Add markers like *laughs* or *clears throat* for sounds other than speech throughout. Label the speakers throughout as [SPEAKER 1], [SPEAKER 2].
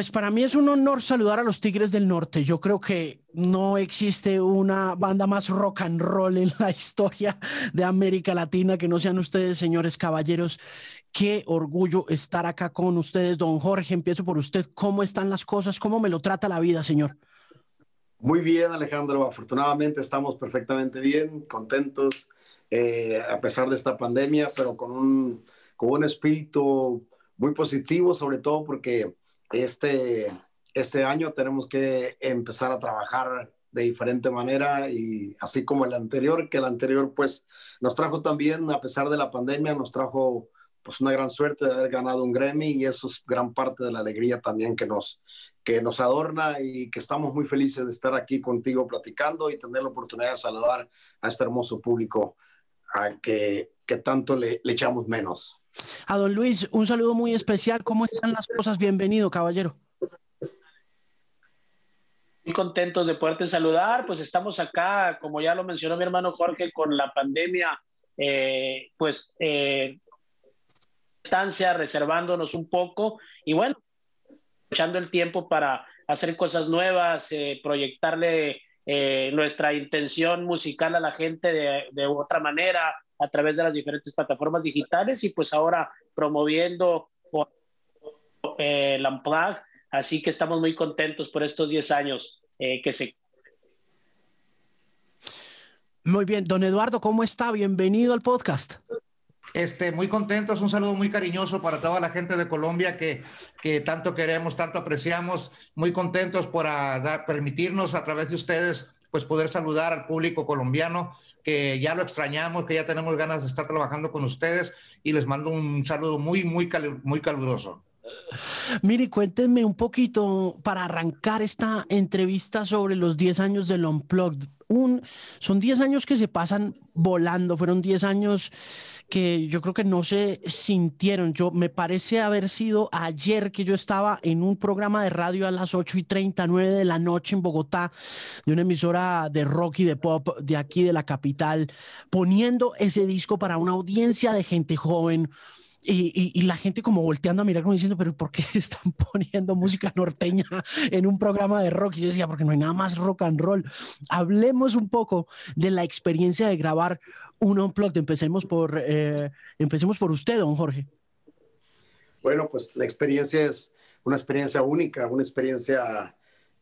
[SPEAKER 1] Pues para mí es un honor saludar a los Tigres del Norte. Yo creo que no existe una banda más rock and roll en la *laughs* historia de América Latina que no sean ustedes, señores caballeros. Qué orgullo estar acá con ustedes, don Jorge. Empiezo por usted. ¿Cómo están las cosas? ¿Cómo me lo trata la vida, señor?
[SPEAKER 2] Muy bien, Alejandro. Afortunadamente estamos perfectamente bien, contentos, eh, a pesar de esta pandemia, pero con un, con un espíritu muy positivo, sobre todo porque este, este año tenemos que empezar a trabajar de diferente manera y así como el anterior, que el anterior pues nos trajo también, a pesar de la pandemia, nos trajo pues una gran suerte de haber ganado un Grammy y eso es gran parte de la alegría también que nos, que nos adorna y que estamos muy felices de estar aquí contigo platicando y tener la oportunidad de saludar a este hermoso público a que, que tanto le, le echamos menos.
[SPEAKER 1] A don Luis, un saludo muy especial. ¿Cómo están las cosas? Bienvenido, caballero.
[SPEAKER 3] Muy contentos de poderte saludar. Pues estamos acá, como ya lo mencionó mi hermano Jorge, con la pandemia, eh, pues, eh, estancia, reservándonos un poco y bueno, echando el tiempo para hacer cosas nuevas, eh, proyectarle eh, nuestra intención musical a la gente de otra manera, a través de las diferentes plataformas digitales y pues ahora promoviendo eh, el. Así que estamos muy contentos por estos 10 años eh, que se...
[SPEAKER 1] Muy bien, don Eduardo, ¿cómo está? Bienvenido al podcast.
[SPEAKER 4] Este, muy contentos, un saludo muy cariñoso para toda la gente de Colombia que, que tanto queremos, tanto apreciamos, muy contentos por a, permitirnos a través de ustedes pues poder saludar al público colombiano, que ya lo extrañamos, que ya tenemos ganas de estar trabajando con ustedes y les mando un saludo muy, muy, muy caluroso.
[SPEAKER 1] Mire, cuéntenme un poquito para arrancar esta entrevista sobre los 10 años del Unplugged. Un, son 10 años que se pasan volando, fueron 10 años que yo creo que no se sintieron. Yo me parece haber sido ayer que yo estaba en un programa de radio a las 8 y 39 de la noche en Bogotá, de una emisora de rock y de pop de aquí de la capital, poniendo ese disco para una audiencia de gente joven y, la gente como volteando a mirar como diciendo, pero ¿por qué *laughs* están poniendo música norteña en un programa de rock? Y yo decía, porque no hay nada más rock and roll. Hablemos un poco de la experiencia de grabar un unplugged. Empecemos por, eh, empecemos por usted, don Jorge.
[SPEAKER 2] Bueno, pues la experiencia es una experiencia única, una experiencia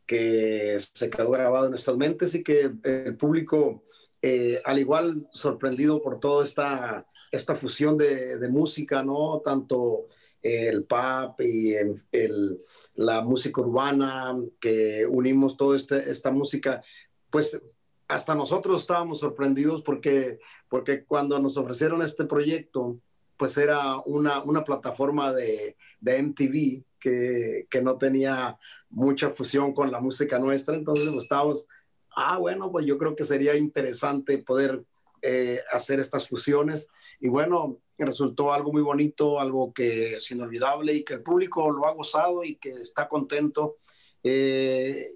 [SPEAKER 2] que se quedó grabada en nuestras mentes y que el público, eh, al igual sorprendido por toda esta esta fusión de, música, ¿no? Tanto el pop y el, la música urbana, que unimos toda este, esta música, pues hasta nosotros estábamos sorprendidos porque, porque cuando nos ofrecieron este proyecto, pues era una, una plataforma de, de MTV que, que, no tenía mucha fusión con la música nuestra, entonces pues, estábamos, ah, bueno, pues yo creo que sería interesante poder eh, hacer estas fusiones. Y bueno, resultó algo muy bonito, algo que es inolvidable y que el público lo ha gozado y que está contento. Eh,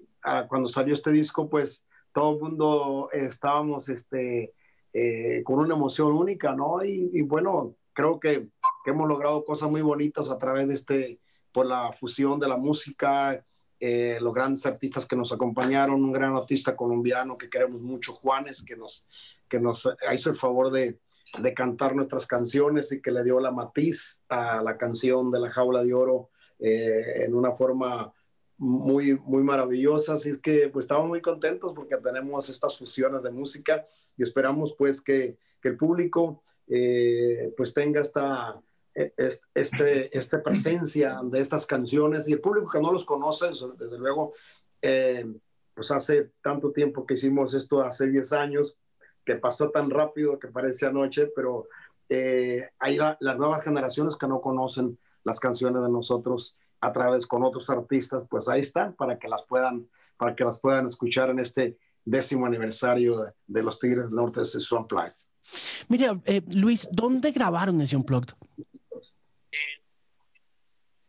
[SPEAKER 2] cuando salió este disco, pues todo el mundo estábamos este, eh, con una emoción única, ¿no? Y, bueno, creo que, que, hemos logrado cosas muy bonitas a través de este, por la fusión de la música, eh, los grandes artistas que nos acompañaron, un gran artista colombiano que queremos mucho, Juanes, que nos, que nos hizo el favor de, de cantar nuestras canciones y que le dio la matiz a la canción de la jaula de oro eh, en una forma muy, muy maravillosa. Así es que pues estamos muy contentos porque tenemos estas fusiones de música y esperamos pues que, que el público eh, pues tenga esta, este, esta presencia de estas canciones y el público que no los conoce, desde luego, eh, pues hace tanto tiempo que hicimos esto, hace 10 años, que pasó tan rápido que parece anoche, pero eh, hay las nuevas generaciones que no conocen las canciones de nosotros a través con otros artistas, pues ahí están para que las puedan, para que las puedan escuchar en este décimo aniversario de, los Tigres del Norte de su Unplugged.
[SPEAKER 1] Mira, eh, Luis, ¿dónde grabaron ese Unplugged?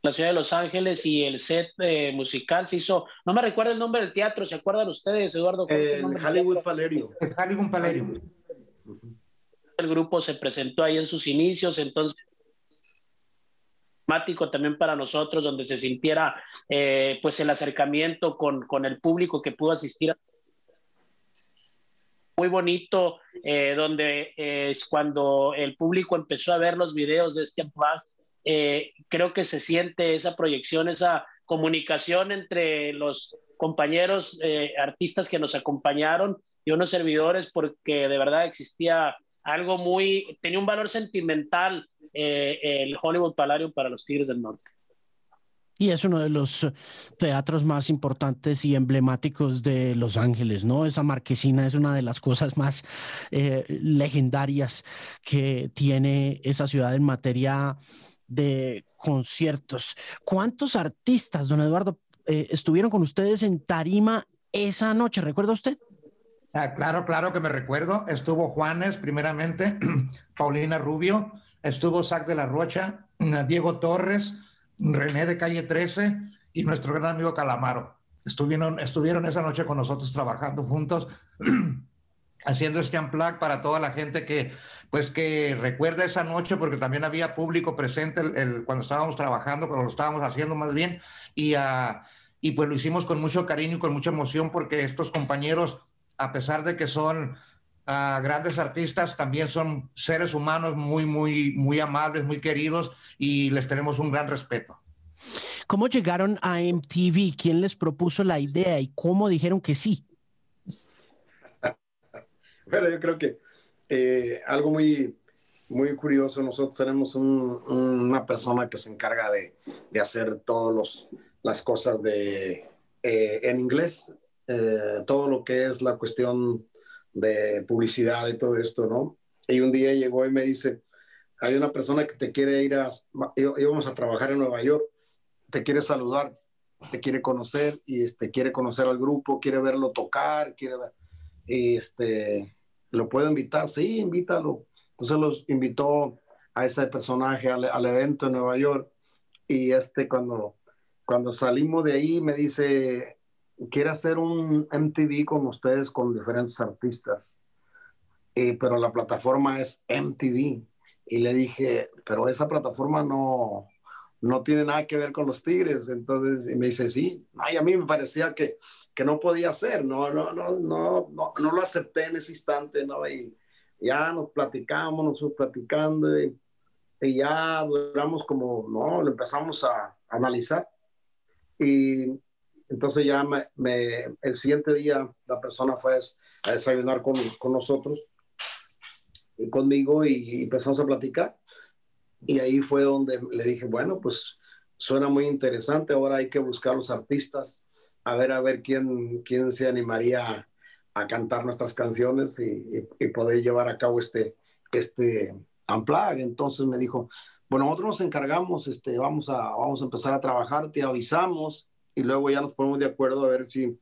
[SPEAKER 3] La ciudad de Los Ángeles y el set eh, musical se hizo, no me recuerdo el nombre del teatro, ¿se acuerdan ustedes, Eduardo?
[SPEAKER 2] El Hollywood Palerio.
[SPEAKER 4] El Hollywood Palerio.
[SPEAKER 3] El grupo se presentó ahí en sus inicios, entonces también para nosotros, donde se sintiera eh, pues el acercamiento con, con, el público que pudo asistir. Muy bonito, eh, donde es cuando el público empezó a ver los videos de este unplug, eh, creo que se siente esa proyección, esa comunicación entre los compañeros artistas que nos acompañaron y unos servidores, porque de verdad existía algo muy, tenía un valor sentimental eh, el Hollywood Palladium para los Tigres del Norte.
[SPEAKER 1] Y es uno de los teatros más importantes y emblemáticos de Los Ángeles, ¿no? Esa marquesina es una de las cosas más eh, legendarias que tiene esa ciudad en materia de conciertos. ¿Cuántos artistas, don Eduardo, eh, estuvieron con ustedes en Tarima esa noche? ¿Recuerda usted?
[SPEAKER 4] Ah, claro, claro que me recuerdo. Estuvo Juanes, primeramente, *clears throat* Paulina Rubio, estuvo Zac de la Rocha, Diego Torres, René de Calle 13 y nuestro gran amigo Calamaro. Estuvieron, estuvieron esa noche con nosotros trabajando juntos, *clears throat* haciendo este unplug para toda la gente que, pues, que recuerda esa noche, porque también había público presente el, cuando estábamos trabajando, cuando lo estábamos haciendo más bien, y, uh, y pues lo hicimos con mucho cariño y con mucha emoción, porque estos compañeros a pesar de que son uh, grandes artistas, también son seres humanos muy, muy, muy amables, muy queridos y les tenemos un gran respeto.
[SPEAKER 1] ¿Cómo llegaron a MTV? ¿Quién les propuso la idea y cómo dijeron que sí? *laughs*
[SPEAKER 2] bueno, yo creo que eh, algo muy, muy curioso, nosotros tenemos un, una persona que se encarga de, de hacer todas las cosas de, eh, en inglés, eh, todo lo que es la cuestión de publicidad y todo esto, ¿no? Y un día llegó y me dice, hay una persona que te quiere ir a, íbamos a trabajar en Nueva York, te quiere saludar, te quiere conocer y este, quiere conocer al grupo, quiere verlo tocar, quiere ver, y este, ¿lo puedo invitar? Sí, invítalo. Entonces los invitó a ese personaje al, al evento en Nueva York y este cuando, cuando salimos de ahí me dice, quiere hacer un MTV con ustedes, con diferentes artistas, pero la plataforma es MTV. Y le dije, pero esa plataforma no, no tiene nada que ver con los Tigres. Entonces y me dice, sí. Ay, a mí me parecía que, que no podía ser, no, no, no, no, no, no lo acepté en ese instante, ¿no? Y ya nos platicamos, nos fuimos platicando y, y ya duramos como, no, lo empezamos a, a analizar. Y entonces ya me, el siguiente día la persona fue a desayunar con, con nosotros y conmigo y, empezamos a platicar. Y ahí fue donde le dije, bueno, pues suena muy interesante, ahora hay que buscar los artistas, a ver, a ver quién, quién se animaría a, cantar nuestras canciones y, y, poder llevar a cabo este, este unplug. Entonces me dijo, bueno, nosotros nos encargamos, este, vamos, a, vamos a empezar a trabajar, te avisamos y luego ya nos ponemos de acuerdo a ver si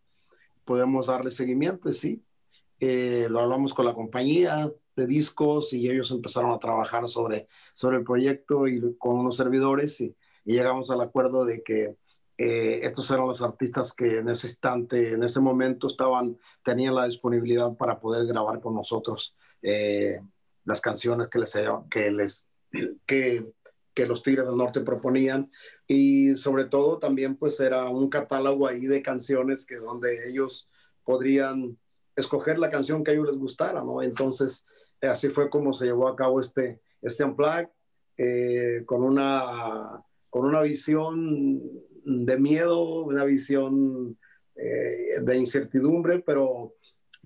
[SPEAKER 2] podemos darle seguimiento. Y sí, eh, lo hablamos con la compañía de discos y ellos empezaron a trabajar sobre, sobre el proyecto y con unos servidores y, llegamos al acuerdo de que eh, estos eran los artistas que en ese instante, en ese momento estaban, tenían la disponibilidad para poder grabar con nosotros eh, las canciones que les, que les que que los Tigres del Norte proponían y sobre todo también pues era un catálogo ahí de canciones que donde ellos podrían escoger la canción que a ellos les gustara, ¿no? Entonces así fue como se llevó a cabo este, este eh, con, una, con una visión de miedo, una visión eh, de incertidumbre, pero,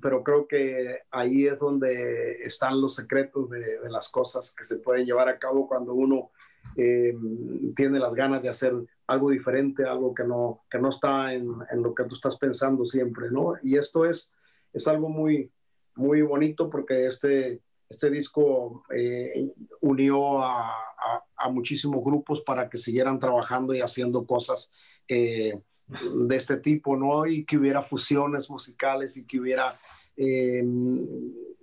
[SPEAKER 2] pero creo que ahí es donde están los secretos de, de, las cosas que se pueden llevar a cabo cuando uno eh, tiene las ganas de hacer algo diferente, algo que no, que no está en, en, lo que tú estás pensando siempre, ¿no? Y esto es, es algo muy, muy bonito porque este, este disco eh, unió a, muchísimos grupos para que siguieran trabajando y haciendo cosas eh, de este tipo, ¿no? Y que hubiera fusiones musicales y que hubiera eh,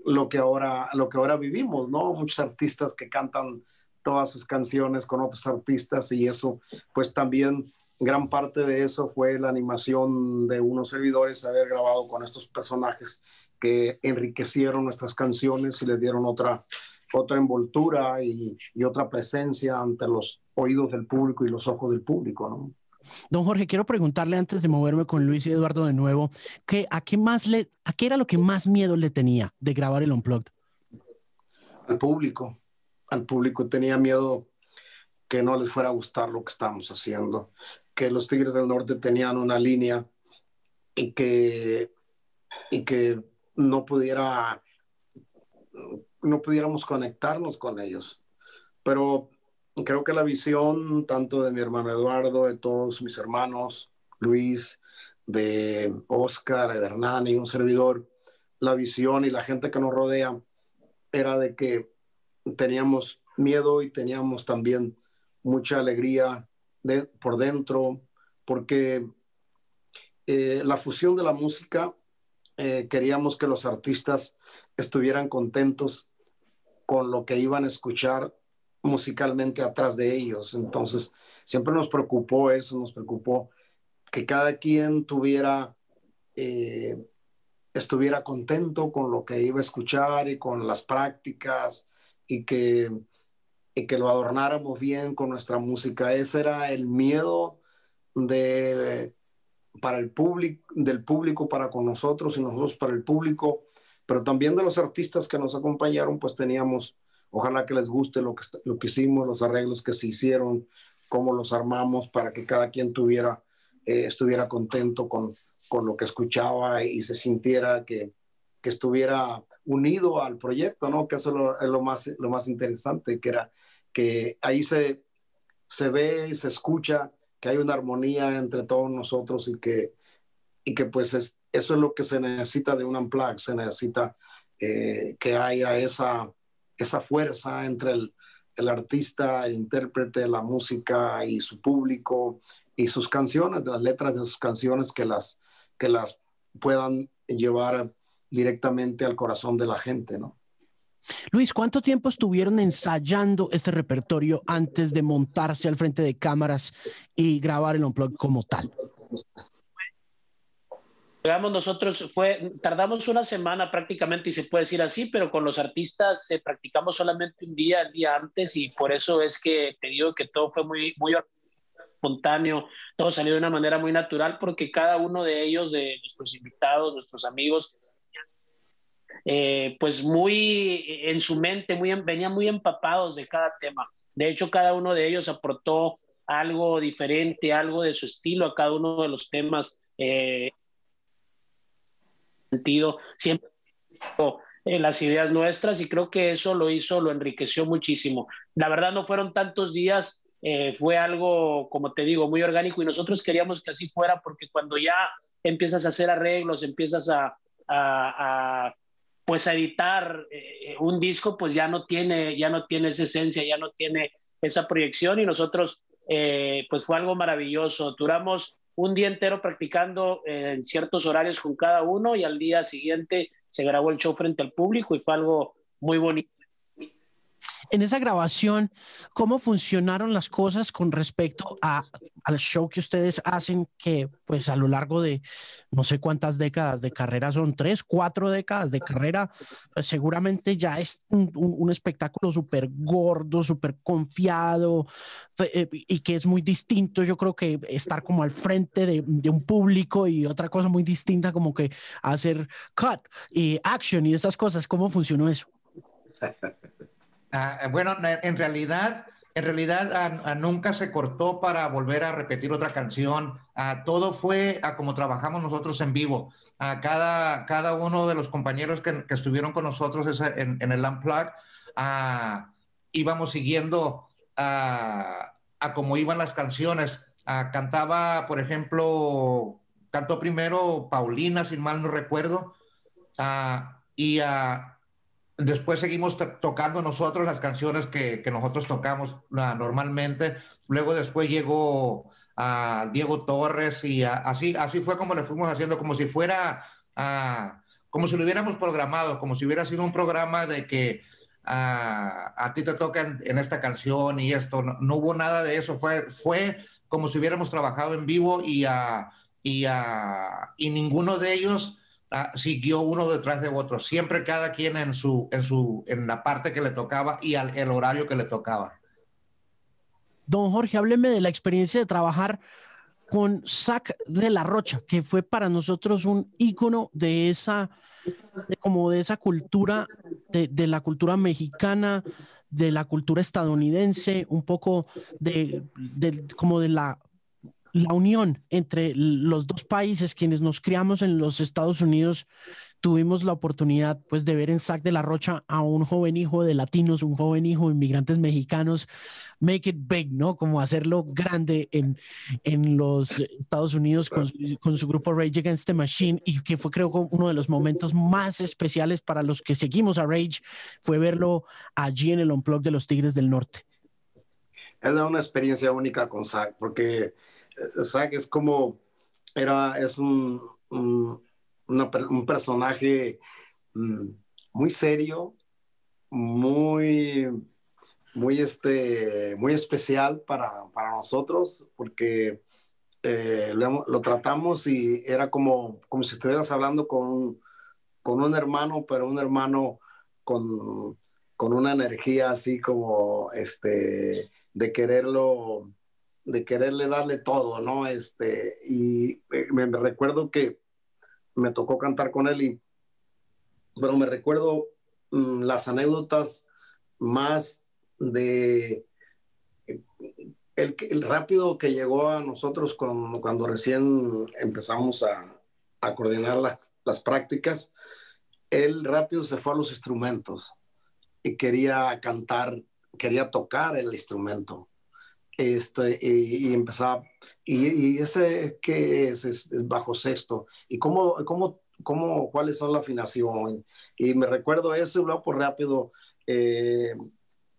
[SPEAKER 2] lo, que ahora, lo que ahora vivimos, ¿no? Muchos artistas que cantan todas sus canciones con otros artistas y eso, pues también gran parte de eso fue la animación de unos servidores, haber grabado con estos personajes que enriquecieron nuestras canciones y le dieron otra, otra envoltura y, y, otra presencia ante los oídos del público y los ojos del público, ¿no?
[SPEAKER 1] Don Jorge, quiero preguntarle antes de moverme con Luis y Eduardo de nuevo, que a qué más le, a qué era lo que más miedo le tenía de grabar el Unplugged?
[SPEAKER 2] Al público. Al público tenía miedo que no les fuera a gustar lo que estábamos haciendo, que los Tigres del Norte tenían una línea y que, y que no pudiera no pudiéramos conectarnos con ellos. Pero creo que la visión tanto de mi hermano Eduardo, de todos mis hermanos, Luis, de Oscar, de Hernán y un servidor, la visión y la gente que nos rodea era de que teníamos miedo y teníamos también mucha alegría de, por dentro, porque eh, la fusión de la música, eh, queríamos que los artistas estuvieran contentos con lo que iban a escuchar musicalmente atrás de ellos. Entonces, siempre nos preocupó eso, nos preocupó que cada quien tuviera, eh, estuviera contento con lo que iba a escuchar y con las prácticas y que, y que lo adornáramos bien con nuestra música. Ese era el miedo de, para el público, del público para con nosotros y nosotros para el público, pero también de los artistas que nos acompañaron, pues teníamos Ojalá que les guste lo que, lo que hicimos, los arreglos que se hicieron, cómo los armamos para que cada quien tuviera, eh, estuviera contento con, con lo que escuchaba y se sintiera que, que estuviera unido al proyecto, ¿no? Que eso es lo, más, lo más interesante, que era que ahí se, se ve y se escucha que hay una armonía entre todos nosotros y que, y que pues es, eso es lo que se necesita de un unplug, se necesita eh, que haya esa, esa fuerza entre el, el artista, el intérprete, la música y su público y sus canciones, las letras de sus canciones que las, que las puedan llevar directamente al corazón de la gente, ¿no?
[SPEAKER 1] Luis, ¿cuánto tiempo estuvieron ensayando este repertorio antes de montarse al frente de cámaras y grabar el Unplugged como tal?
[SPEAKER 3] Digamos, nosotros fue, tardamos una semana prácticamente, y se puede decir así, pero con los artistas eh, practicamos solamente un día, el día antes, y por eso es que te digo que todo fue muy, muy espontáneo, todo salió de una manera muy natural, porque cada uno de ellos, de nuestros invitados, nuestros amigos, eh, pues muy en su mente, muy, venían muy empapados de cada tema. De hecho, cada uno de ellos aportó algo diferente, algo de su estilo a cada uno de los temas. Eh, sentido, siempre en las ideas nuestras y creo que eso lo hizo, lo enriqueció muchísimo. La verdad no fueron tantos días, eh, fue algo, como te digo, muy orgánico y nosotros queríamos que así fuera porque cuando ya empiezas a hacer arreglos, empiezas a, pues editar eh, un disco, pues ya no tiene, ya no tiene esa esencia, ya no tiene esa proyección y nosotros, eh, pues fue algo maravilloso. Duramos un día entero practicando en ciertos horarios con cada uno y al día siguiente se grabó el show frente al público y fue algo muy bonito
[SPEAKER 1] en esa grabación, ¿cómo funcionaron las cosas con respecto a, al show que ustedes hacen que pues a lo largo de no sé cuántas décadas de carrera son, tres, cuatro décadas de carrera, pues, seguramente ya es un, un, espectáculo súper gordo, súper confiado eh, y que es muy distinto, yo creo que estar como al frente de, de un público y otra cosa muy distinta como que hacer cut y action y esas cosas, ¿cómo funcionó eso? *laughs*
[SPEAKER 4] Ah, bueno, en realidad, en realidad nunca se cortó para volver a repetir otra canción. Ah, todo fue a como trabajamos nosotros en vivo. A cada, cada uno de los compañeros que, estuvieron con nosotros en, el Unplug, ah, íbamos siguiendo a, cómo iban las canciones. cantaba, por ejemplo, cantó primero Paulina, si mal no recuerdo, y a Después seguimos tocando nosotros las canciones que, que nosotros tocamos normalmente. Luego después llegó a Diego Torres y así, así fue como le fuimos haciendo, como si fuera, como si lo hubiéramos programado, como si hubiera sido un programa de que a ti te tocan en, esta canción y esto. No, hubo nada de eso, fue, fue como si hubiéramos trabajado en vivo y, y, y ninguno de ellos ah, siguió uno detrás de otro, siempre cada quien en, su, en, su, en la parte que le tocaba y al el horario que le tocaba.
[SPEAKER 1] Don Jorge, hábleme de la experiencia de trabajar con Zach de la Rocha, que fue para nosotros un ícono de esa, como de esa cultura, de, de, la cultura mexicana, de la cultura estadounidense, un poco de, de como de la la unión entre los dos países, quienes nos criamos en los Estados Unidos, tuvimos la oportunidad pues de ver en Sac de la Rocha a un joven hijo de latinos, un joven hijo de inmigrantes mexicanos, make it big, ¿no? Como hacerlo grande en, en los Estados Unidos con, con, su grupo Rage Against the Machine y que fue creo uno de los momentos más especiales para los que seguimos a Rage, fue verlo allí en el Unplug de los Tigres del Norte.
[SPEAKER 2] Es una experiencia única con Zach, porque Zack es como, era, es un, un, personaje mm, muy serio, muy, muy, este, muy especial para, para nosotros, porque eh, lo, lo, tratamos y era como, como si estuvieras hablando con, con un hermano, pero un hermano con, con una energía así como este, de quererlo de quererle darle todo, ¿no? Este, y me, recuerdo que me tocó cantar con él y, pero me recuerdo mm, las anécdotas más de el, el, rápido que llegó a nosotros cuando, cuando recién empezamos a, a coordinar las prácticas, él rápido se fue a los instrumentos y quería cantar, quería tocar el instrumento este, y, y empezaba, y, y, ese que es, es, es, bajo sexto, y cómo, cómo, cómo, cuáles son la afinación, y me recuerdo eso, luego por rápido, eh,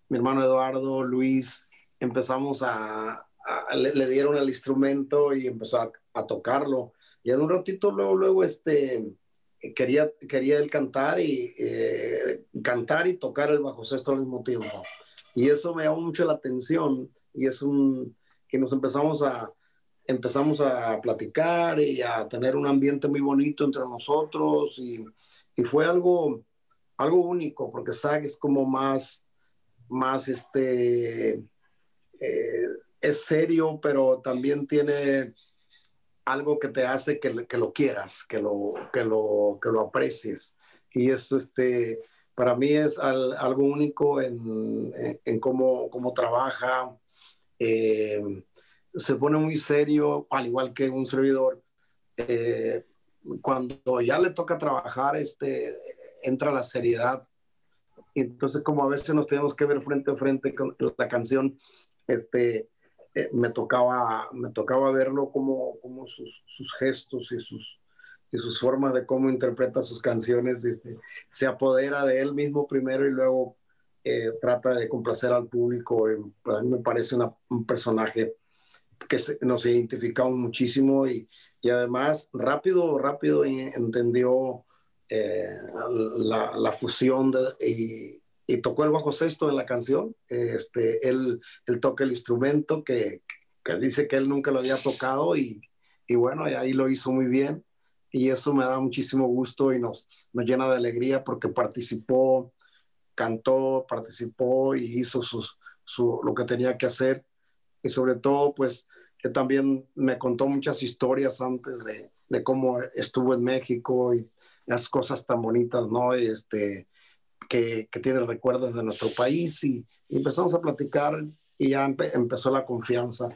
[SPEAKER 2] mi hermano Eduardo, Luis, empezamos a, a le, le, dieron el instrumento y empezó a, a, tocarlo, y en un ratito luego, luego, este, quería, quería él cantar y eh, cantar y tocar el bajo sexto al mismo tiempo, y eso me llamó mucho la atención, y es un que nos empezamos a empezamos a platicar y a tener un ambiente muy bonito entre nosotros y, y fue algo algo único porque Zach es como más más este eh, es serio pero también tiene algo que te hace que, que lo quieras que lo que lo que lo aprecies. Y eso este para mí es al, algo único en, en, en cómo, cómo trabaja, eh, se pone muy serio, al igual que un servidor. Eh, cuando ya le toca trabajar, este, entra la seriedad. Entonces, como a veces nos tenemos que ver frente a frente con la canción, este, eh, me, tocaba, me tocaba verlo como, como sus, gestos y sus, y sus formas de cómo interpreta sus canciones. Este, se apodera de él mismo primero y luego trata de complacer al público. Eh, a mí me parece un personaje que nos identificamos muchísimo y, y, además rápido, rápido entendió eh, la, la, fusión y, tocó el bajo sexto en la canción. Este, él, él toca el instrumento que, que dice que él nunca lo había tocado y, y bueno, y ahí lo hizo muy bien y eso me da muchísimo gusto y nos, nos llena de alegría porque participó cantó, participó y hizo sus, su, lo que tenía que hacer. Y sobre todo, pues, que también me contó muchas historias antes de, de cómo estuvo en México y las cosas tan bonitas, ¿no? Este, que, que tiene recuerdos de nuestro país y, empezamos a platicar y ya empe, empezó la confianza.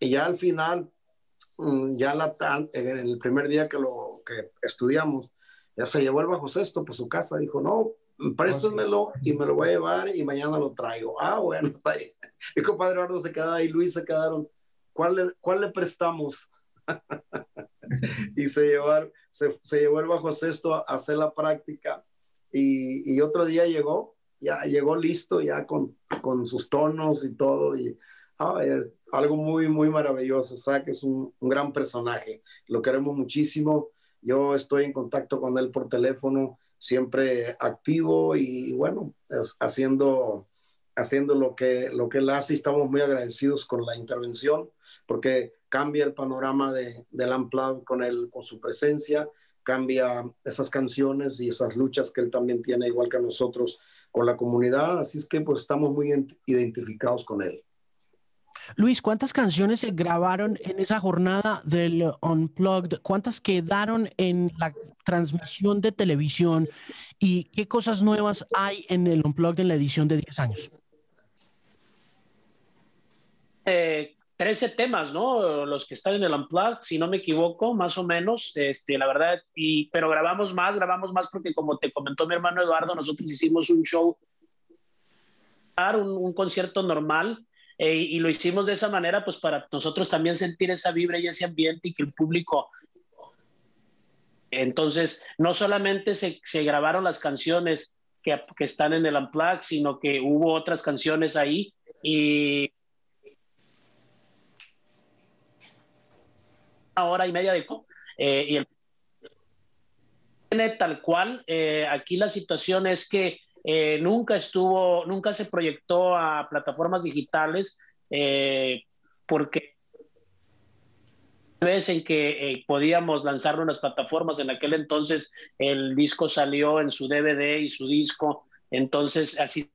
[SPEAKER 2] Y ya al final, mm, ya la, en el primer día que lo que estudiamos, ya se llevó el bajo sexto por su casa, dijo, no, préstamelo y me lo voy a llevar y mañana lo traigo. Ah, bueno, está ahí. *laughs* Mi compadre Eduardo se quedaba ahí, Luis se quedaron. ¿Cuál le, cuál le prestamos? *laughs* y se, llevar, se, se, llevó el bajo sexto a hacer la práctica y, y, otro día llegó, ya llegó listo, ya con, con sus tonos y todo. Y ah, es algo muy, muy maravilloso. O sea, que es un, un gran personaje. Lo queremos muchísimo. Yo estoy en contacto con él por teléfono siempre activo y bueno, haciendo, haciendo lo, que, lo que él hace estamos muy agradecidos con la intervención porque cambia el panorama de, del Unplugged con, él, con su presencia cambia esas canciones y esas luchas que él también tiene, igual que nosotros, con la comunidad. Así es que pues estamos muy identificados con él.
[SPEAKER 1] Luis, ¿cuántas canciones se grabaron en esa jornada del Unplugged? ¿Cuántas quedaron en la transmisión de televisión? ¿Y qué cosas nuevas hay en el Unplugged en la edición de 10 años?
[SPEAKER 3] Eh, 13 temas, ¿no? Los que están en el Unplugged, si no me equivoco, más o menos, este, la verdad, y, pero grabamos más, grabamos más porque como te comentó mi hermano Eduardo, nosotros hicimos un show, un, un concierto normal, eh, y lo hicimos de esa manera, pues para nosotros también sentir esa vibra y ese ambiente y que el público... Entonces, no solamente se, se grabaron las canciones que, que están en el Unplugged, sino que hubo otras canciones ahí y hora y media de eh, y el tal cual. Eh, aquí la situación es que eh, nunca estuvo, nunca se proyectó a plataformas digitales porque vez en que podíamos lanzarlo en plataformas, en aquel entonces el disco salió en su DVD y su disco, entonces así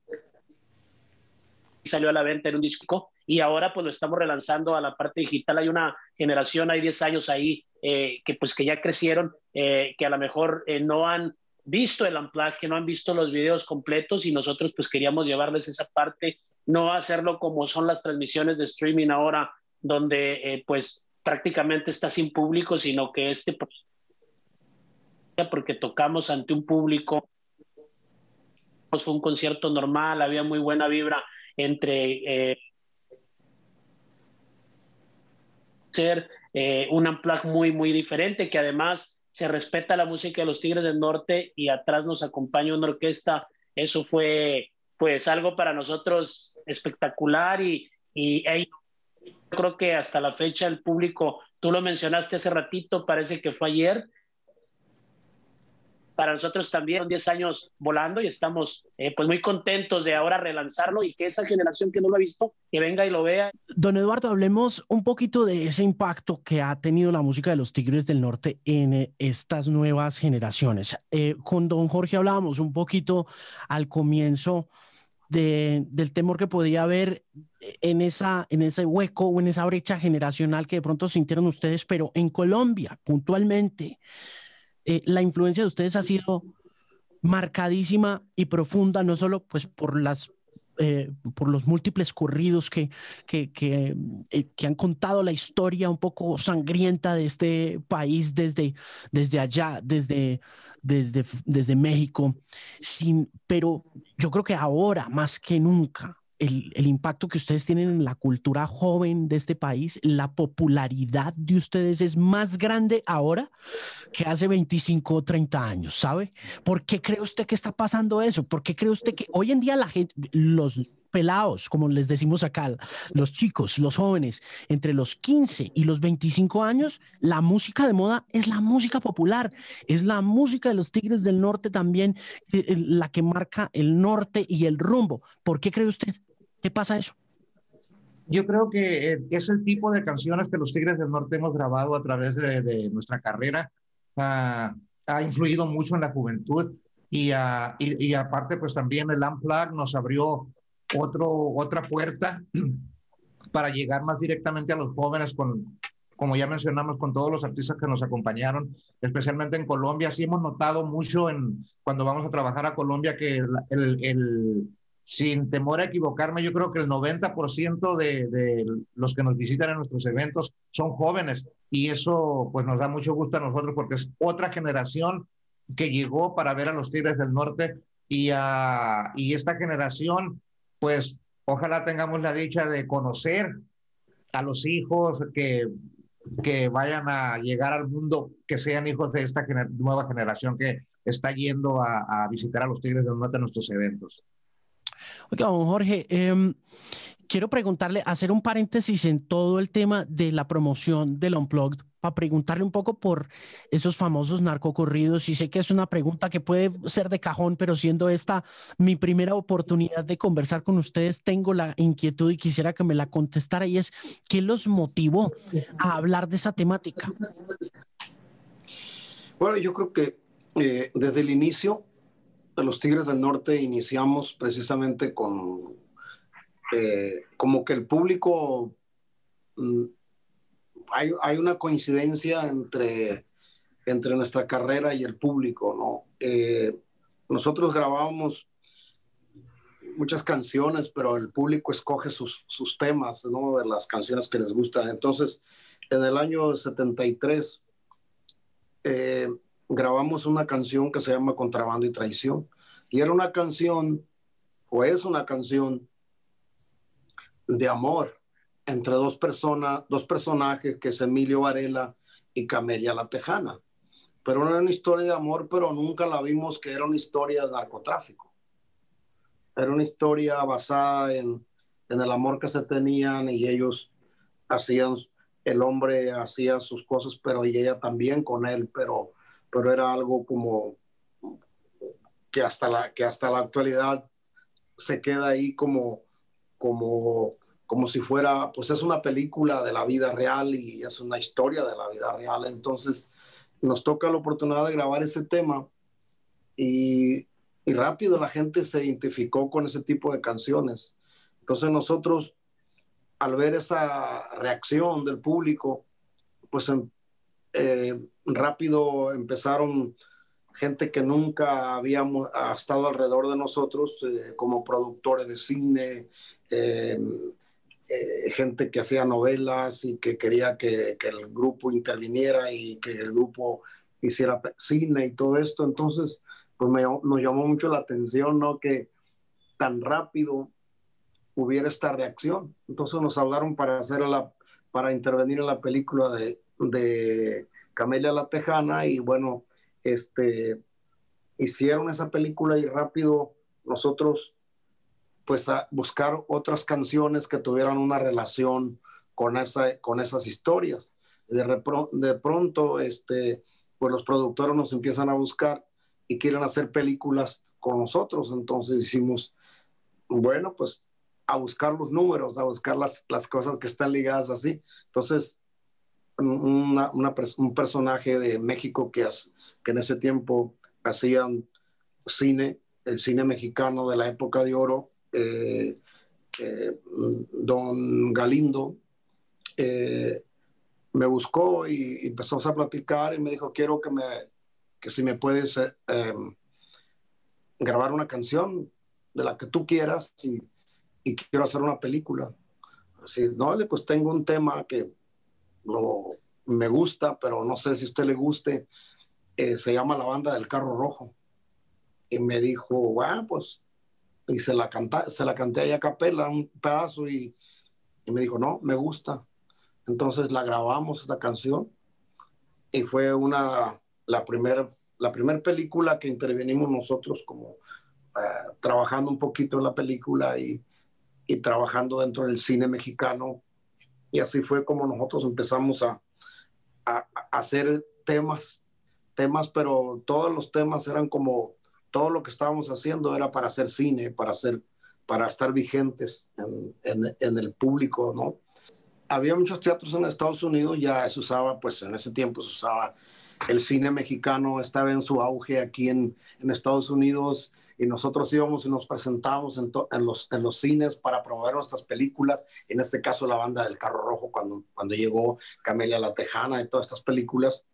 [SPEAKER 3] salió a la venta en un disco y ahora pues lo estamos relanzando a la parte digital. Hay una generación, hay 10 años ahí eh, que pues que ya crecieron, eh, que a lo mejor eh, no han visto el Unplugged, que no han visto los videos completos y nosotros pues queríamos llevarles esa parte, no hacerlo como son las transmisiones de streaming ahora, donde pues prácticamente está sin público, sino que este pues, porque tocamos ante un público, pues fue un concierto normal, había muy buena vibra entre ser eh, un unplug muy, muy diferente, que además se respeta la música de los Tigres del Norte y atrás nos acompaña una orquesta. Eso fue pues algo para nosotros espectacular y, y creo que hasta la fecha el público, tú lo mencionaste hace ratito, parece que fue ayer, para nosotros también 10 años volando y estamos eh, pues muy contentos de ahora relanzarlo y que esa generación que no lo ha visto, que venga y lo vea.
[SPEAKER 1] Don Eduardo, hablemos un poquito de ese impacto que ha tenido la música de los Tigres del Norte en eh, estas nuevas generaciones. Eh, con don Jorge hablábamos un poquito al comienzo de, del temor que podía haber en, esa, en ese hueco o en esa brecha generacional que de pronto sintieron ustedes, pero en Colombia puntualmente eh, la influencia de ustedes ha sido marcadísima y profunda, no solo pues por las eh, por los múltiples corridos que, que, que, eh, que, han contado la historia un poco sangrienta de este país desde, desde allá, desde, desde, desde México, sin, pero yo creo que ahora más que nunca el, impacto que ustedes tienen en la cultura joven de este país, la popularidad de ustedes es más grande ahora que hace 25 o 30 años, ¿sabe? ¿Por qué cree usted que está pasando eso? ¿Por qué cree usted que hoy en día la gente, los pelados, como les decimos acá, los chicos, los jóvenes, entre los 15 y los 25 años, la música de moda es la música popular, es la música de los Tigres del Norte también, eh, eh, la que marca el norte y el rumbo. ¿Por qué cree usted? ¿Qué pasa eso?
[SPEAKER 4] Yo creo que eh, es el tipo de canciones que los Tigres del Norte hemos grabado a través de, nuestra carrera. ha influido mucho en la juventud y, y, aparte pues también el Unplugged nos abrió otro, otra puerta *clears throat* para llegar más directamente a los jóvenes con, como ya mencionamos, con todos los artistas que nos acompañaron, especialmente en Colombia. Sí hemos notado mucho en, cuando vamos a trabajar a Colombia que el, el sin temor a equivocarme, yo creo que el 90% de, de, los que nos visitan en nuestros eventos son jóvenes y eso pues nos da mucho gusto a nosotros porque es otra generación que llegó para ver a los Tigres del Norte y, a, y esta generación pues ojalá tengamos la dicha de conocer a los hijos que, que vayan a llegar al mundo, que sean hijos de esta nueva generación que está yendo a, a visitar a los Tigres del Norte en nuestros eventos.
[SPEAKER 1] Oiga, don Jorge, em, quiero preguntarle, hacer un paréntesis en todo el tema de la promoción del Unplugged, para preguntarle un poco por esos famosos narcocorridos. Y sé que es una pregunta que puede ser de cajón, pero siendo esta mi primera oportunidad de conversar con ustedes, tengo la inquietud y quisiera que me la contestara y es, ¿qué los motivó a hablar de esa temática?
[SPEAKER 2] Bueno, yo creo que eh, desde el inicio de los Tigres del Norte iniciamos precisamente con eh, como que el público, mm, hay, hay, una coincidencia entre, entre nuestra carrera y el público, ¿no? Eh, nosotros grabábamos muchas canciones, pero el público escoge sus, sus temas, ¿no? De las canciones que les gustan. Entonces, en el año 73, eh, grabamos una canción que se llama Contrabando y Traición. Y era una canción, o es una canción de amor entre dos personas, dos personajes que es Emilio Varela y Camelia La Tejana. Pero era una historia de amor, pero nunca la vimos que era una historia de narcotráfico. Era una historia basada en, en el amor que se tenían y ellos hacían, el hombre hacía sus cosas, pero y ella también con él, pero, pero era algo como que hasta la, que hasta la actualidad se queda ahí como, como, como si fuera, pues es una película de la vida real y es una historia de la vida real. Entonces nos toca la oportunidad de grabar ese tema y, rápido la gente se identificó con ese tipo de canciones. Entonces nosotros, al ver esa reacción del público, pues em, eh, rápido empezaron gente que nunca habíamos estado alrededor de nosotros, eh, como productores de cine, eh, eh, gente que hacía novelas y que quería que, que, el grupo interviniera y que el grupo hiciera cine y todo esto. Entonces, pues me, nos llamó mucho la atención, ¿no? Que tan rápido hubiera esta reacción. Entonces nos hablaron para hacer la, para intervenir en la película de, de Camelia la Tejana y bueno, este, hicieron esa película y rápido nosotros pues a buscar otras canciones que tuvieran una relación con, esa, con esas historias. De, de pronto, este, pues los productores nos empiezan a buscar y quieren hacer películas con nosotros. Entonces hicimos, bueno, pues a buscar los números, a buscar las, las cosas que están ligadas así. Entonces, una, una, un personaje de México que, que en ese tiempo hacían cine, el cine mexicano de la época de oro, eh, eh, don Galindo, eh, me buscó y, y, empezamos a platicar y me dijo, quiero que, me, que si me puedes em, grabar una canción de la que tú quieras y, y quiero hacer una película. Así, no, pues tengo un tema que lo, me gusta, pero no sé si a usted le guste. Eh, se llama La Banda del Carro Rojo. Y me dijo, bueno, pues, y se la, canta, se la canté ahí a capela, un pedazo, y, y me dijo, no, me gusta. Entonces la grabamos, esta canción, y fue una, la primera la primer película que intervenimos nosotros como uh, trabajando un poquito en la película y, y trabajando dentro del cine mexicano. Y así fue como nosotros empezamos a, hacer temas, temas, pero todos los temas eran como, todo lo que estábamos haciendo era para hacer cine, para hacer, para estar vigentes en, en, en el público, ¿no? Había muchos teatros en Estados Unidos, ya se usaba, pues en ese tiempo se usaba el cine mexicano, estaba en su auge aquí en, en Estados Unidos y nosotros íbamos y nos presentábamos en, en, los, en los cines para promover nuestras películas, en este caso la banda del Carro Rojo, cuando, cuando llegó Camelia la Tejana y todas estas películas,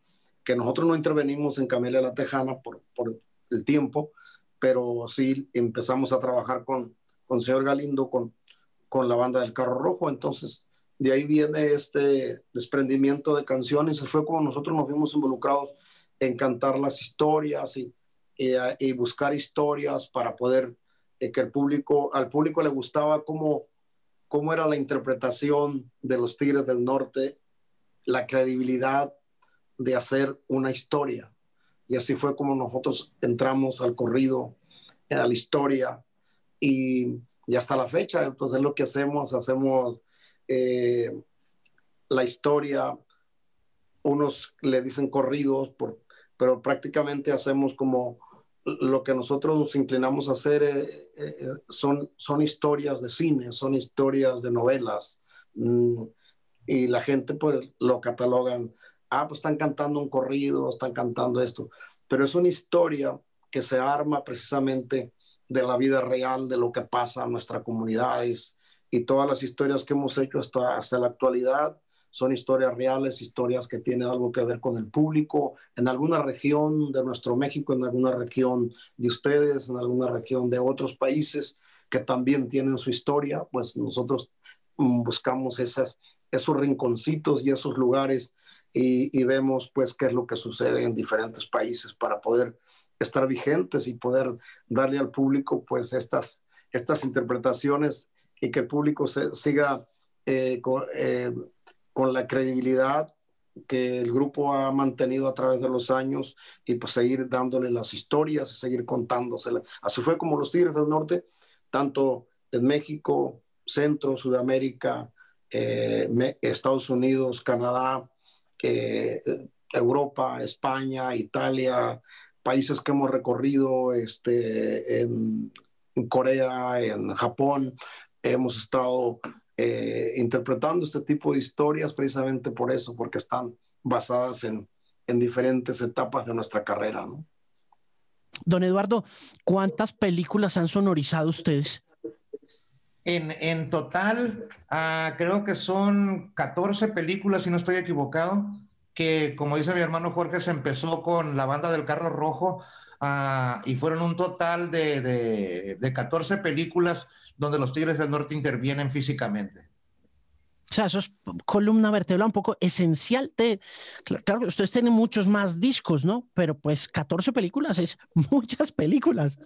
[SPEAKER 2] que nosotros no intervenimos en Camelia la Tejana por, por el tiempo, pero sí empezamos a trabajar con, con señor Galindo, con, con la banda del Carro Rojo, entonces de ahí viene este desprendimiento de canciones, fue como nosotros nos vimos involucrados en cantar las historias y, y, y buscar historias para poder eh, que el público, al público le gustaba cómo, cómo era la interpretación de los Tigres del Norte, la credibilidad de hacer una historia. Y así fue como nosotros entramos al corrido, a la historia, y, y hasta la fecha, pues es lo que hacemos, hacemos eh, la historia, unos le dicen corridos, por, pero prácticamente hacemos como lo que nosotros nos inclinamos a hacer eh, eh, son, son historias de cine, son historias de novelas. Mm, y la gente pues lo catalogan ah, pues están cantando un corrido, están cantando esto, pero es una historia que se arma precisamente de la vida real, de lo que pasa en nuestras comunidades y todas las historias que hemos hecho hasta, hasta la actualidad son historias reales, historias que tienen algo que ver con el público, en alguna región de nuestro México, en alguna región de ustedes, en alguna región de otros países que también tienen su historia, pues nosotros mm, buscamos esas, esos rinconcitos y esos lugares y, vemos pues qué es lo que sucede en diferentes países para poder estar vigentes y poder darle al público pues estas, estas interpretaciones y que el público se, siga eh, eh, con, la credibilidad que el grupo ha mantenido a través de los años y pues seguir dándole las historias y seguir contándoselas. Así fue como los Tigres del Norte, tanto en México, Centro, Sudamérica, eh, Estados Unidos, Canadá, Europa, España, Italia, países que hemos recorrido, este, en, Corea, en Japón, hemos estado eh, interpretando este tipo de historias precisamente por eso, porque están basadas en, en diferentes etapas de nuestra carrera. ¿no?
[SPEAKER 1] Don Eduardo, ¿cuántas películas han sonorizado ustedes?
[SPEAKER 4] En, en total, uh, creo que son 14 películas, si no estoy equivocado que, como dice mi hermano Jorge, se empezó con la banda del Carro Rojo uh, y fueron un total de, de, de 14 películas donde los Tigres del Norte intervienen físicamente.
[SPEAKER 1] O sea, eso es columna vertebral un poco esencial de... Claro, ustedes tienen muchos más discos, ¿no? Pero pues 14 películas es *laughs* muchas películas.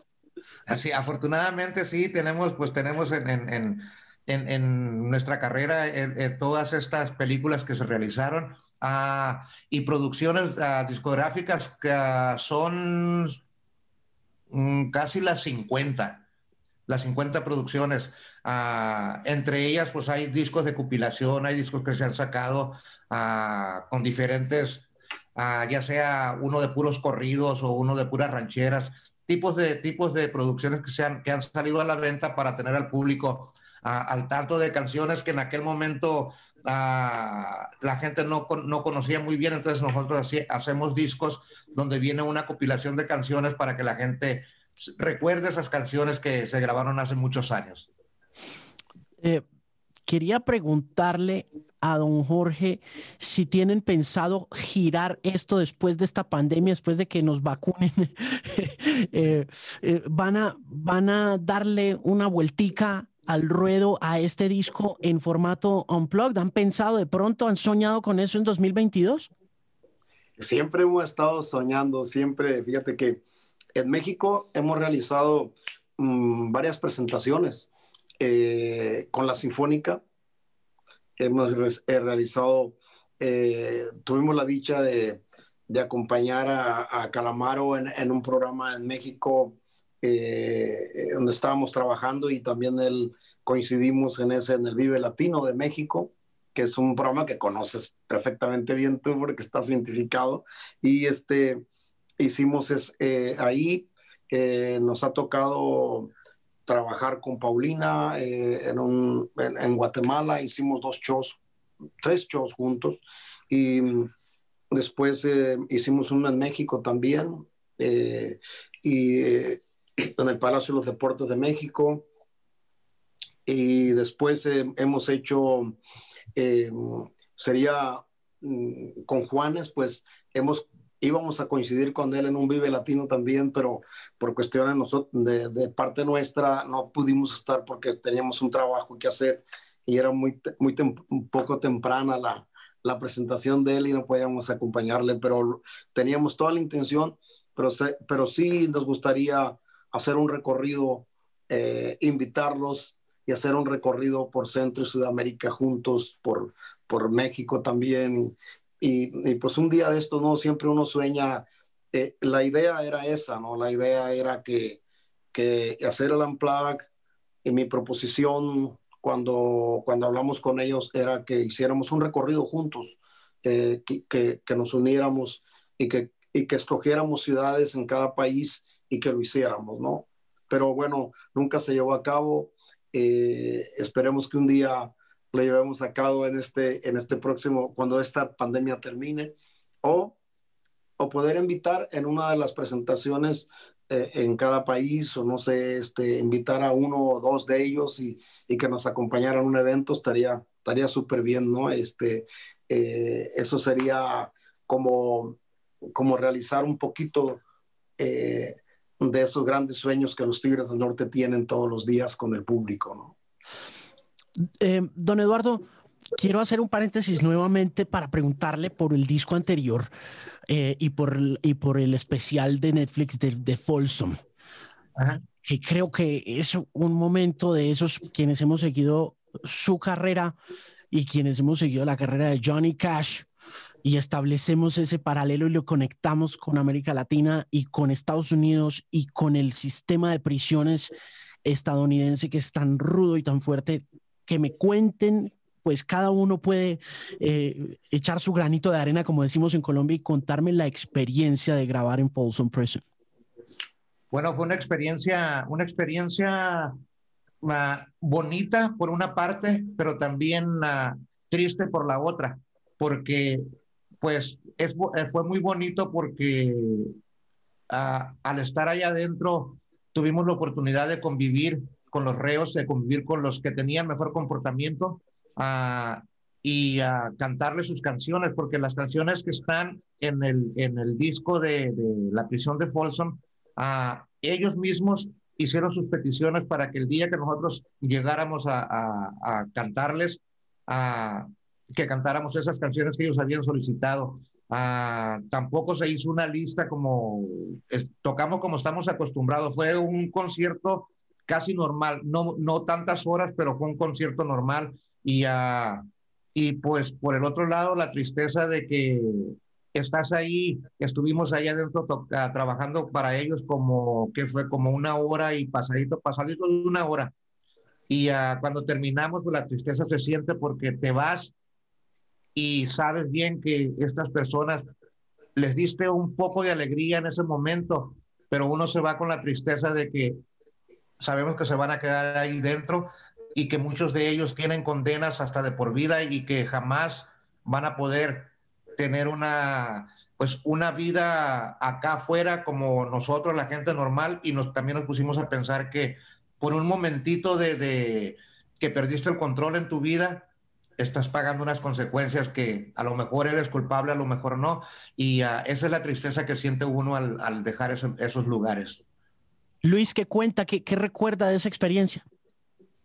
[SPEAKER 4] Así, afortunadamente sí, tenemos, pues tenemos en, en, en, en nuestra carrera eh, eh, todas estas películas que se realizaron uh, y producciones uh, discográficas que uh, son um, casi las 50, las 50 producciones. entre ellas, pues hay discos de compilación, hay discos que se han sacado con diferentes, ya sea uno de puros corridos o uno de puras rancheras, tipos de, tipos de producciones que, se han, que han salido a la venta para tener al público al tanto de canciones que en aquel momento la gente no, no, conocía muy bien, entonces nosotros así, hacemos discos donde viene una compilación de canciones para que la gente recuerde esas canciones que se grabaron hace muchos años.
[SPEAKER 1] Eh, quería preguntarle a don Jorge si tienen pensado girar esto después de esta pandemia, después de que nos vacunen. *laughs* eh, eh, van, a, ¿Van a darle una vueltica al ruedo a este disco en formato unplugged? ¿Han pensado de pronto, han soñado con eso en 2022?
[SPEAKER 2] Siempre hemos estado soñando, siempre, fíjate que en México hemos realizado mmm, varias presentaciones eh, con la Sinfónica. Hemos re realizado, eh, tuvimos la dicha de, de acompañar a, a Calamaro en, en, un programa en México eh, donde estábamos trabajando y también el, coincidimos en ese, en el Vive Latino de México, que es un programa que conoces perfectamente bien tú porque estás identificado. Y este, hicimos es, eh, ahí, eh, nos ha tocado trabajar con Paulina eh, en, en, en, Guatemala, hicimos dos shows, tres shows juntos y después eh, hicimos uno en México también y en el Palacio de los Deportes de México. Y después hemos hecho, sería mm, con Juanes, pues hemos, íbamos a coincidir con él en un Vive Latino también, pero por cuestiones de, de, parte nuestra no pudimos estar porque teníamos un trabajo que hacer y era muy, muy tem poco temprana la, la presentación de él y no podíamos acompañarle, pero teníamos toda la intención, pero, se, pero sí nos gustaría hacer un recorrido, eh, invitarlos y hacer un recorrido por Centro y Sudamérica juntos, por, por México también. Y, y pues un día de esto, ¿no? Siempre uno sueña, eh, la idea era esa, ¿no? La idea era que, que hacer el Unplug y mi proposición cuando, cuando hablamos con ellos era que hiciéramos un recorrido juntos, eh, que, que, nos uniéramos y que, y que escogiéramos ciudades en cada país y que lo hiciéramos, ¿no? Pero bueno, nunca se llevó a cabo. Eh, esperemos que un día lo llevemos a cabo en este, en este próximo, cuando esta pandemia termine. o, o poder invitar en una de las presentaciones eh, en cada país o no sé, este, invitar a uno o dos de ellos y, y que nos acompañaran a un evento estaría estaría súper bien, ¿no? Este, eh, eso sería como, como realizar un poquito eh, de esos grandes sueños que los Tigres del Norte tienen todos los días con el público, ¿no?
[SPEAKER 1] Don Eduardo, quiero hacer un paréntesis nuevamente para preguntarle por el disco anterior eh, y, por, y por el especial de Netflix de, de Folsom. Que creo que es un momento de esos quienes hemos seguido su carrera y quienes hemos seguido la carrera de Johnny Cash y establecemos ese paralelo y lo conectamos con América Latina y con Estados Unidos y con el sistema de prisiones estadounidense que es tan rudo y tan fuerte, que me cuenten pues cada uno puede eh, echar su granito de arena, como decimos en Colombia, y contarme la experiencia de grabar en Folsom Prison.
[SPEAKER 4] Bueno, fue una experiencia, una experiencia uh, bonita por una parte, pero también uh, triste por la otra, porque pues es, eh, fue muy bonito porque uh, al estar allá adentro tuvimos la oportunidad de convivir con los reos, de convivir con los que tenían mejor comportamiento, y a cantarle sus canciones, porque las canciones que están en el, en el disco de, de la prisión de Folsom, a ellos mismos hicieron sus peticiones para que el día que nosotros llegáramos a, a, a cantarles, a, que cantáramos esas canciones que ellos habían solicitado. tampoco se hizo una lista como tocamos como estamos acostumbrados. Fue un concierto casi normal, no, no tantas horas, pero fue un concierto normal y, uh, y pues por el otro lado, la tristeza de que estás ahí, estuvimos ahí adentro uh, trabajando para ellos como que fue como una hora y pasadito, pasadito de una hora. Y uh, cuando terminamos, pues la tristeza se siente porque te vas y sabes bien que estas personas les diste un poco de alegría en ese momento, pero uno se va con la tristeza de que sabemos que se van a quedar ahí dentro, y que muchos de ellos tienen condenas hasta de por vida y que jamás van a poder tener una pues una vida acá afuera como nosotros, la gente normal, y nos, también nos pusimos a pensar que por un momentito de, de que perdiste el control en tu vida, estás pagando unas consecuencias que a lo mejor eres culpable, a lo mejor no, y uh, esa es la tristeza que siente uno al, al dejar eso, esos lugares.
[SPEAKER 1] Luis, ¿qué cuenta? ¿Qué, ¿Qué recuerda de esa experiencia?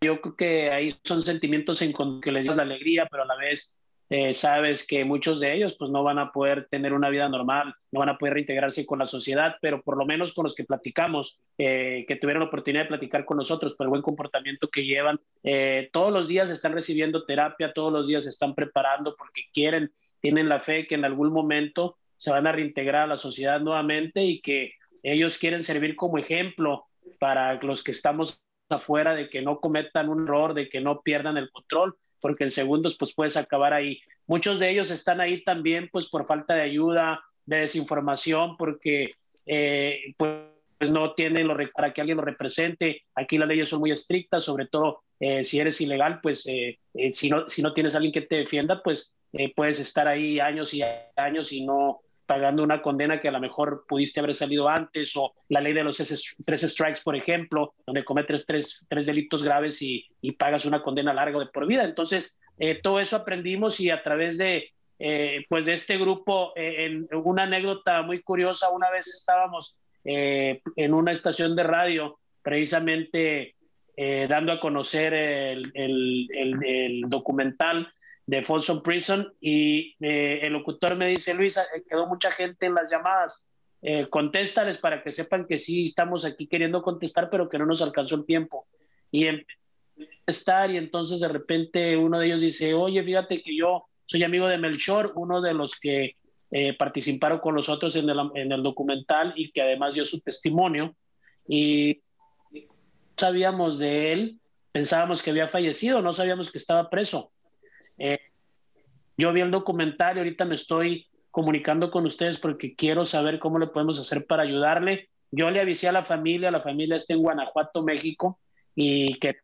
[SPEAKER 3] Yo creo que ahí son sentimientos en que les da la alegría, pero a la vez eh, sabes que muchos de ellos pues no van a poder tener una vida normal, no van a poder reintegrarse con la sociedad, pero por lo menos con los que platicamos, eh, que tuvieron la oportunidad de platicar con nosotros por el buen comportamiento que llevan, eh, todos los días están recibiendo terapia, todos los días se están preparando porque quieren, tienen la fe que en algún momento se van a reintegrar a la sociedad nuevamente y que ellos quieren servir como ejemplo para los que estamos afuera, de que no cometan un error, de que no pierdan el control, porque en segundos pues puedes acabar ahí. Muchos de ellos están ahí también pues por falta de ayuda, de desinformación, porque eh, pues no tienen lo, para que alguien lo represente. Aquí las leyes son muy estrictas, sobre todo eh, si eres ilegal, pues eh, si, no, si no tienes alguien que te defienda, pues puedes estar ahí años y años y no, pagando una condena que a lo mejor pudiste haber salido antes, o la ley de los tres strikes, por ejemplo, donde cometes tres, tres delitos graves y, pagas una condena larga de por vida. Entonces, eh, todo eso aprendimos y a través de, eh, pues de este grupo, eh, en una anécdota muy curiosa, una vez estábamos en una estación de radio, precisamente dando a conocer el documental de Folsom Prison y eh, el locutor me dice, Luisa, eh, quedó mucha gente en las llamadas, eh, contéstales para que sepan que sí estamos aquí queriendo contestar, pero que no nos alcanzó el tiempo. Y a estar y entonces de repente uno de ellos dice, oye, fíjate que yo soy amigo de Melchor, uno de los que eh, participaron con nosotros en el, en el documental y que además dio su testimonio. Y sabíamos de él, pensábamos que había fallecido, no sabíamos que estaba preso eh, yo vi el documental y ahorita me estoy comunicando con ustedes porque quiero saber cómo le podemos hacer para ayudarle. Yo le avisé a la familia, la familia está en Guanajuato, México, y que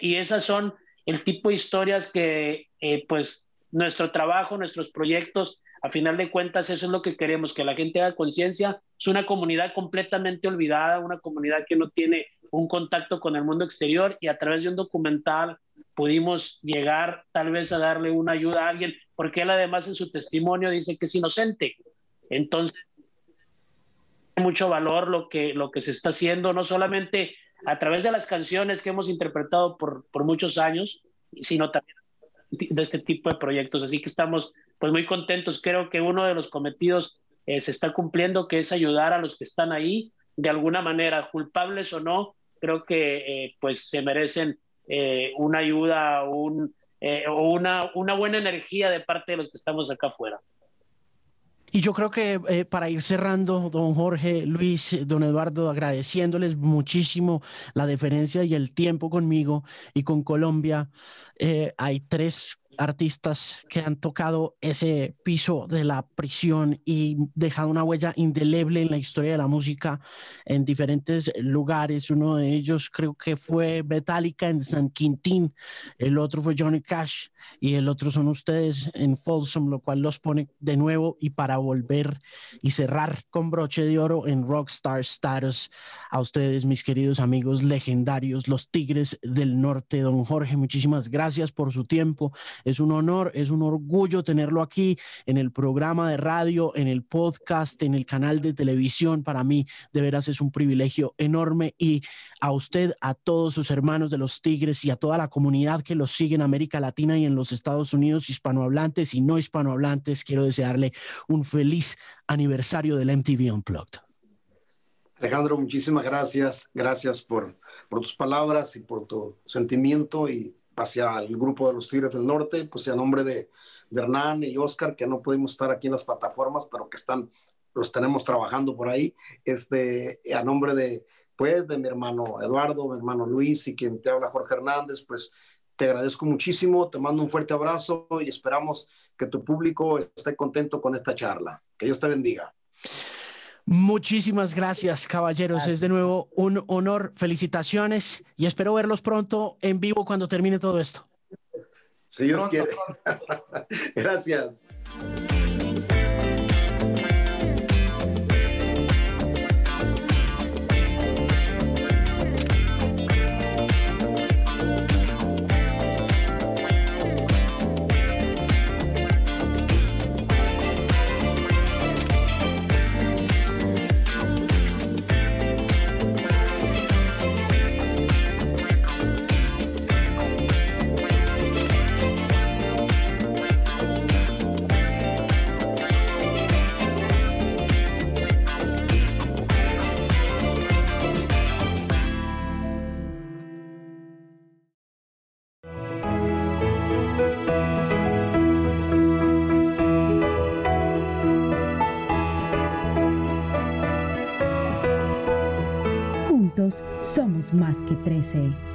[SPEAKER 3] y esas son el tipo de historias que eh, pues nuestro trabajo, nuestros proyectos A final de cuentas, eso es lo que queremos, que la gente haga conciencia. Es una comunidad completamente olvidada, una comunidad que no tiene un contacto con el mundo exterior y a través de un documental pudimos llegar tal vez a darle una ayuda a alguien, porque él además en su testimonio dice que es inocente. Entonces, mucho valor lo que, lo que se está haciendo, no solamente a través de las canciones que hemos interpretado por, por muchos años, sino también de este tipo de proyectos. Así que estamos pues muy contentos. Creo que uno de los cometidos eh, se está cumpliendo, que es ayudar a los que están ahí de alguna manera, culpables o no, creo que eh, pues se merecen eh, una ayuda un, o una, una buena energía de parte de los que estamos acá afuera.
[SPEAKER 1] Y yo creo que eh, para ir cerrando, don Jorge, Luis, don Eduardo, agradeciéndoles muchísimo la deferencia y el tiempo conmigo y con Colombia, eh, hay tres artistas que han tocado ese piso de la prisión y dejado una huella indeleble en la historia de la música en diferentes lugares. Uno de ellos creo que fue Metallica en San Quintín, el otro fue Johnny Cash y el otro son ustedes en Folsom, lo cual los pone de nuevo y para volver y cerrar con broche de oro en Rockstar Status. A ustedes, mis queridos amigos legendarios, los Tigres del Norte, don Jorge, muchísimas gracias por su tiempo es un honor, es un orgullo tenerlo aquí en el programa de radio, en el podcast, en el canal de televisión. Para mí, de veras, es un privilegio enorme y a usted, a todos sus hermanos de los Tigres y a toda la comunidad que los sigue en América Latina y en los Estados Unidos, hispanohablantes y no hispanohablantes, quiero desearle un feliz aniversario del MTV Unplugged.
[SPEAKER 2] Alejandro, muchísimas gracias. Gracias por, por tus palabras y por tu sentimiento y hacia el grupo de los Tigres del Norte, pues a nombre de, Hernán y Oscar, que no pudimos estar aquí en las plataformas, pero que están, los tenemos trabajando por ahí, este, a nombre de, pues, de mi hermano Eduardo, mi hermano Luis y quien te habla Jorge Hernández, pues te agradezco muchísimo, te mando un fuerte abrazo y esperamos que tu público esté contento con esta charla. Que Dios te bendiga.
[SPEAKER 1] Muchísimas gracias, caballeros. Es de nuevo un honor. Felicitaciones y espero verlos pronto en vivo cuando termine todo esto.
[SPEAKER 2] Si Dios quiere. *laughs* gracias.
[SPEAKER 5] Más que 13.